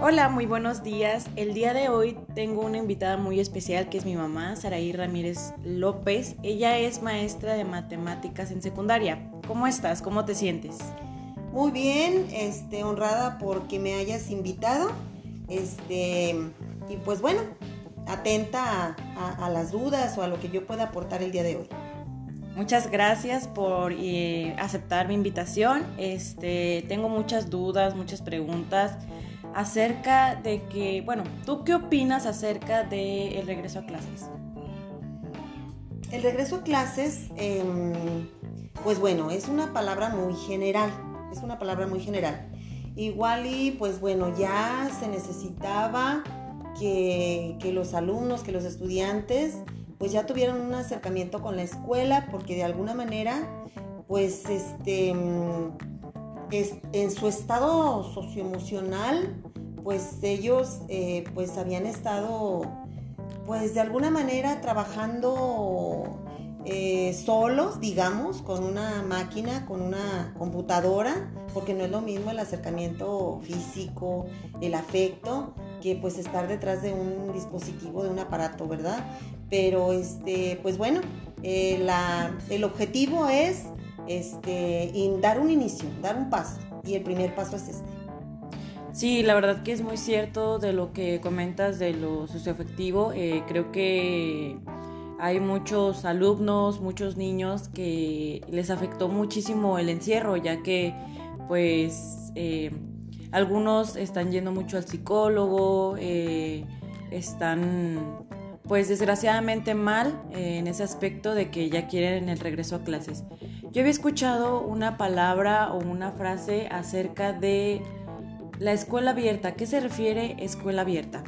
Hola, muy buenos días. El día de hoy tengo una invitada muy especial que es mi mamá, Saraí Ramírez López. Ella es maestra de matemáticas en secundaria. ¿Cómo estás? ¿Cómo te sientes? Muy bien, este, honrada porque me hayas invitado. Este, y pues bueno, atenta a, las dudas o a lo que yo pueda aportar el día de hoy. Muchas gracias por eh, aceptar mi invitación. Este, tengo muchas dudas, muchas preguntas acerca de que, bueno, ¿tú qué opinas acerca del regreso a clases? El regreso a clases, em, pues bueno, es una palabra muy general, es una palabra muy general. Igual y pues bueno, ya se necesitaba que, que los alumnos, que los estudiantes, pues ya tuvieran un acercamiento con la escuela, porque de alguna manera, pues este en su estado socioemocional, pues ellos eh, pues habían estado pues de alguna manera trabajando eh, solos, digamos, con una máquina, con una computadora, porque no es lo mismo el acercamiento físico, el afecto, que pues estar detrás de un dispositivo, de un aparato, ¿verdad? Pero este, pues bueno, eh, el objetivo es este, dar un inicio, dar un paso. Y el primer paso es este. Sí, la verdad que es muy cierto de lo que comentas de lo socioafectivo. Eh, creo que hay muchos alumnos, muchos niños que les afectó muchísimo el encierro, ya que pues eh, algunos están yendo mucho al psicólogo, eh, están pues desgraciadamente mal eh, en ese aspecto de que ya quieren el regreso a clases. Yo había escuchado una palabra o una frase acerca de la escuela abierta. ¿Qué se refiere escuela abierta?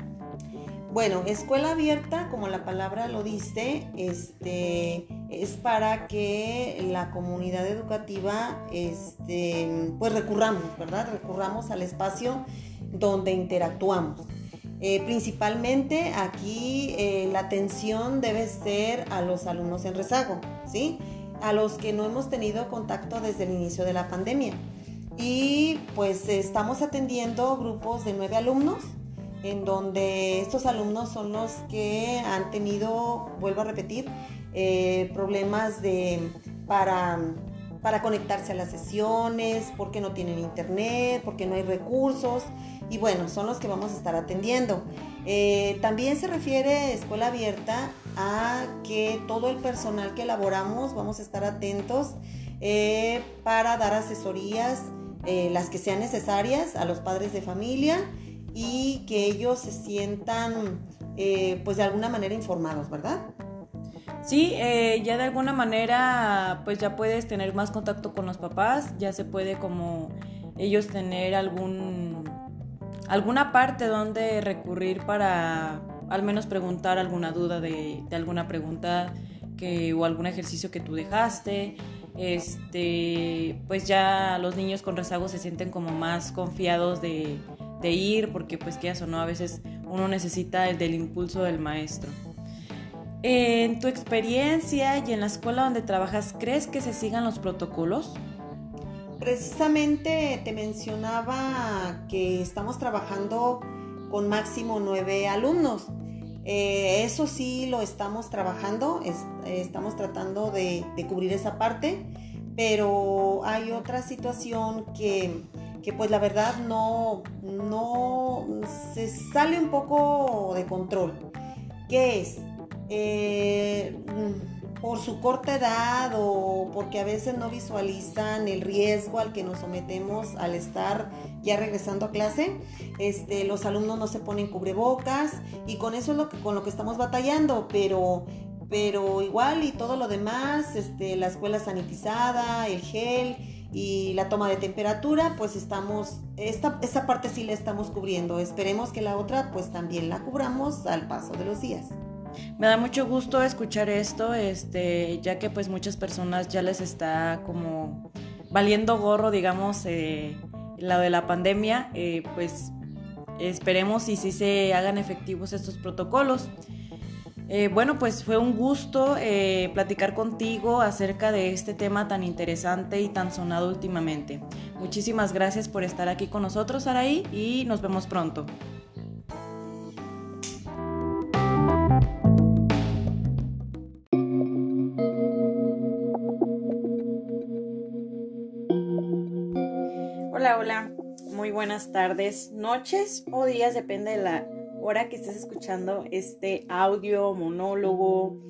Bueno, escuela abierta, como la palabra lo dice, este, es para que la comunidad educativa, este, pues recurramos, ¿verdad? Recurramos al espacio donde interactuamos. Eh, principalmente aquí eh, la atención debe ser a los alumnos en rezago, ¿sí? A los que no hemos tenido contacto desde el inicio de la pandemia. Y pues estamos atendiendo grupos de nueve alumnos, en donde estos alumnos son los que han tenido, vuelvo a repetir, eh, problemas de, para para conectarse a las sesiones, porque no tienen internet, porque no hay recursos y bueno, son los que vamos a estar atendiendo. Eh, también se refiere escuela abierta a que todo el personal que elaboramos vamos a estar atentos eh, para dar asesorías, eh, las que sean necesarias a los padres de familia y que ellos se sientan pues de alguna manera informados, ¿verdad? Sí, eh, ya de alguna manera pues ya puedes tener más contacto con los papás, ya se puede como ellos tener algún alguna parte donde recurrir para al menos preguntar alguna duda de, alguna pregunta que, o algún ejercicio que tú dejaste. Este, pues ya los niños con rezago se sienten como más confiados de, de ir porque pues que eso no a veces uno necesita el del impulso del maestro. En tu experiencia y en la escuela donde trabajas, ¿crees que se sigan los protocolos? Precisamente te mencionaba que estamos trabajando con máximo nueve alumnos. Eh, eso sí lo estamos trabajando, estamos tratando de, cubrir esa parte, pero hay otra situación que, que pues la verdad no, no se sale un poco de control. ¿Qué es? Eh, por su corta edad o porque a veces no visualizan el riesgo al que nos sometemos al estar ya regresando a clase, este, los alumnos no se ponen cubrebocas y con eso es lo que, con lo que estamos batallando, pero, pero igual y todo lo demás, este, la escuela sanitizada, el gel y la toma de temperatura, pues estamos, esta, esta parte sí la estamos cubriendo. Esperemos que la otra pues también la cubramos al paso de los días. Me da mucho gusto escuchar esto, este, ya que pues muchas personas ya les está como valiendo gorro, digamos, eh, la de la pandemia, eh, pues esperemos y si se hagan efectivos estos protocolos. Eh, bueno, pues fue un gusto eh, platicar contigo acerca de este tema tan interesante y tan sonado últimamente. Muchísimas gracias por estar aquí con nosotros, Araí, y nos vemos pronto. Hola, hola, muy buenas tardes, noches o días, depende de la hora que estés escuchando este audio, monólogo,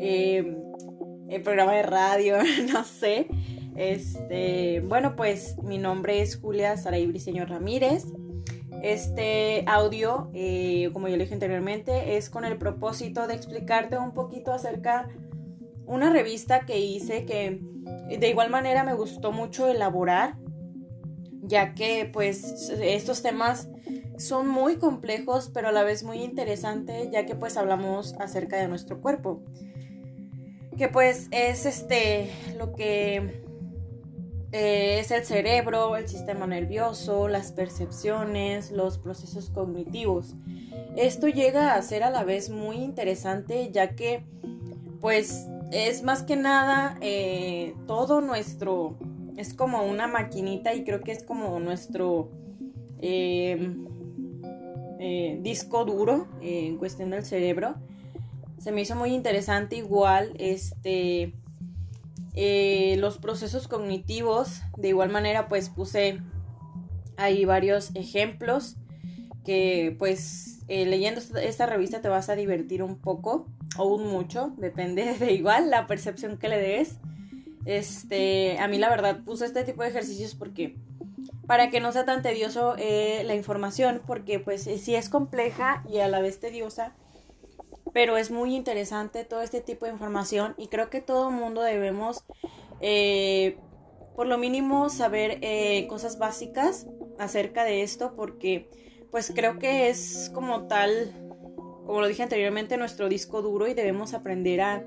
eh, el programa de radio, no sé. Este, bueno, pues mi nombre es Julia Saray Briceño Ramírez. Este audio, eh, como ya lo dije anteriormente, es con el propósito de explicarte un poquito acerca una revista que hice que de igual manera me gustó mucho elaborar, ya que pues estos temas son muy complejos, pero a la vez muy interesantes, ya que pues hablamos acerca de nuestro cuerpo. Que pues es este lo que eh, es el cerebro, el sistema nervioso, las percepciones, los procesos cognitivos. Esto llega a ser a la vez muy interesante, ya que pues es más que nada eh, todo nuestro, es como una maquinita y creo que es como nuestro... Eh, eh, disco duro eh, en cuestión del cerebro. Se me hizo muy interesante igual este, los procesos cognitivos. De igual manera pues puse ahí varios ejemplos que pues leyendo esta revista te vas a divertir un poco o un mucho, depende de igual la percepción que le des. Este, a mí la verdad puse este tipo de ejercicios porque para que no sea tan tedioso eh, la información, porque pues eh, sí es compleja y a la vez tediosa, pero es muy interesante todo este tipo de información y creo que todo mundo debemos eh, por lo mínimo saber cosas básicas acerca de esto, porque pues creo que es como tal, como lo dije anteriormente, nuestro disco duro y debemos aprender a,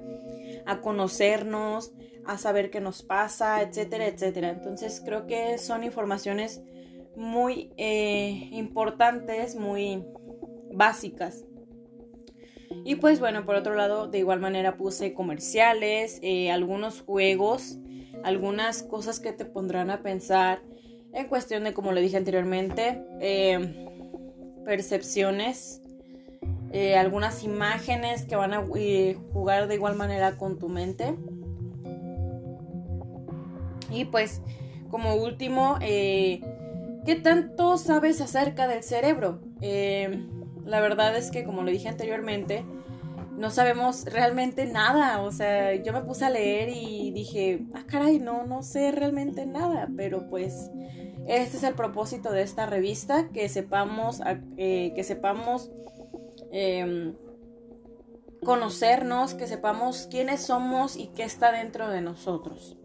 a conocernos, a saber qué nos pasa, etcétera, etcétera. Entonces creo que son informaciones muy eh, importantes, muy básicas. Y pues bueno, por otro lado, de igual manera puse comerciales, eh, algunos juegos, algunas cosas que te pondrán a pensar en cuestión de, como le dije anteriormente, eh, percepciones, algunas imágenes que van a jugar de igual manera con tu mente. Y pues, como último, eh, ¿qué tanto sabes acerca del cerebro? Eh, la verdad es que, como lo dije anteriormente, no sabemos realmente nada. O sea, yo me puse a leer y dije, ah, caray, no, no sé realmente nada. Pero pues, este es el propósito de esta revista, que sepamos, eh, que sepamos em, conocernos, que sepamos quiénes somos y qué está dentro de nosotros.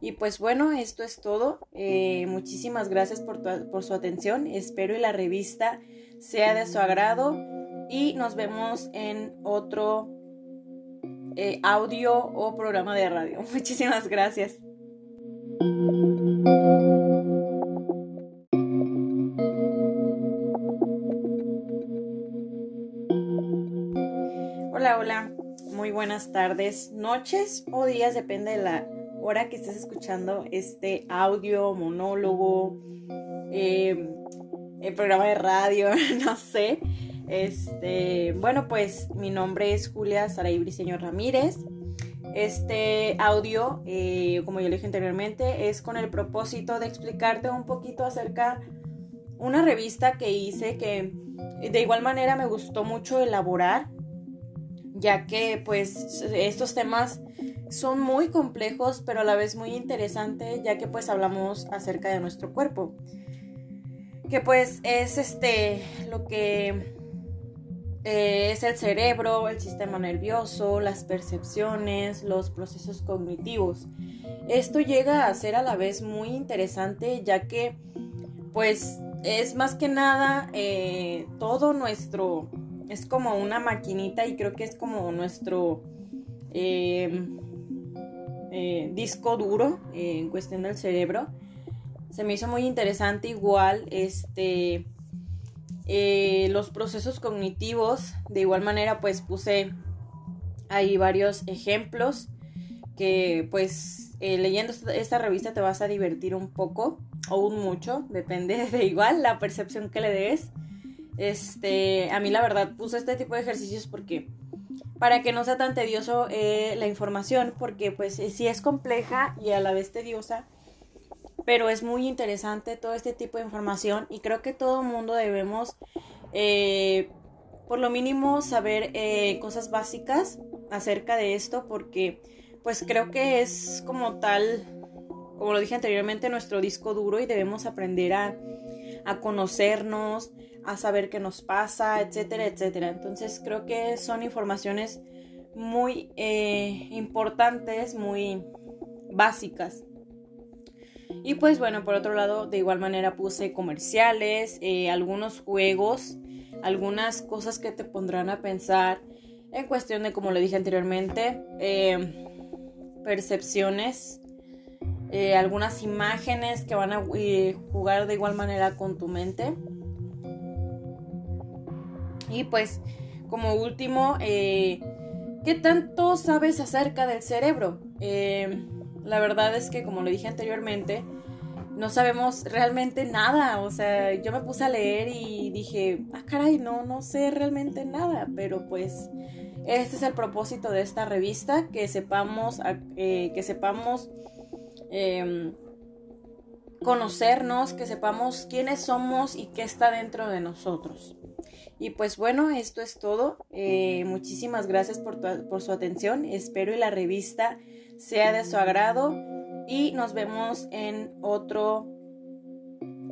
Y pues bueno, esto es todo. Eh, muchísimas gracias por, su atención. Espero y la revista sea de su agrado. Y nos vemos en otro eh, audio o programa de radio. Muchísimas gracias. Hola, hola. Muy buenas tardes, noches o días, depende de la hora que estés escuchando este audio, monólogo, em, el programa de radio, no sé. Este, bueno, pues mi nombre es Julia Saray Briceño Ramírez. Este audio, eh, como ya lo dije anteriormente, es con el propósito de explicarte un poquito acerca una revista que hice que de igual manera me gustó mucho elaborar, ya que pues estos temas son muy complejos, pero a la vez muy interesantes, ya que pues hablamos acerca de nuestro cuerpo. Que pues es este lo que eh, es el cerebro, el sistema nervioso, las percepciones, los procesos cognitivos. Esto llega a ser a la vez muy interesante, ya que pues es más que nada eh, todo nuestro, es como una maquinita y creo que es como nuestro... Eh, eh, disco duro eh, en cuestión del cerebro. Se me hizo muy interesante igual este, eh, los procesos cognitivos. De igual manera pues puse Hay varios ejemplos que pues leyendo esta revista te vas a divertir un poco o un mucho, depende de igual la percepción que le des. Este, a mí la verdad puse este tipo de ejercicios porque para que no sea tan tedioso eh, la información, porque pues sí es compleja y a la vez tediosa, pero es muy interesante todo este tipo de información y creo que todo mundo debemos eh, por lo mínimo saber eh, cosas básicas acerca de esto porque pues creo que es como tal, como lo dije anteriormente, nuestro disco duro y debemos aprender a, conocernos, a saber qué nos pasa, etcétera, etcétera. Entonces creo que son informaciones muy eh, importantes, muy básicas. Y pues bueno, por otro lado, de igual manera puse comerciales, eh, algunos juegos, algunas cosas que te pondrán a pensar en cuestión de, como le dije anteriormente, eh, percepciones, algunas imágenes que van a jugar de igual manera con tu mente. Y pues, como último, ¿qué tanto sabes acerca del cerebro? La verdad es que, como lo dije anteriormente, no sabemos realmente nada. O sea, yo me puse a leer y dije, ah, caray, no, no sé realmente nada. Pero pues, este es el propósito de esta revista, que sepamos, eh, que sepamos em, conocernos, que sepamos quiénes somos y qué está dentro de nosotros. Y pues bueno, esto es todo. Eh, muchísimas gracias por, por su atención. Espero y la revista sea de su agrado y nos vemos en otro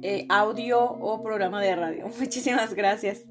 eh, audio o programa de radio. Muchísimas gracias.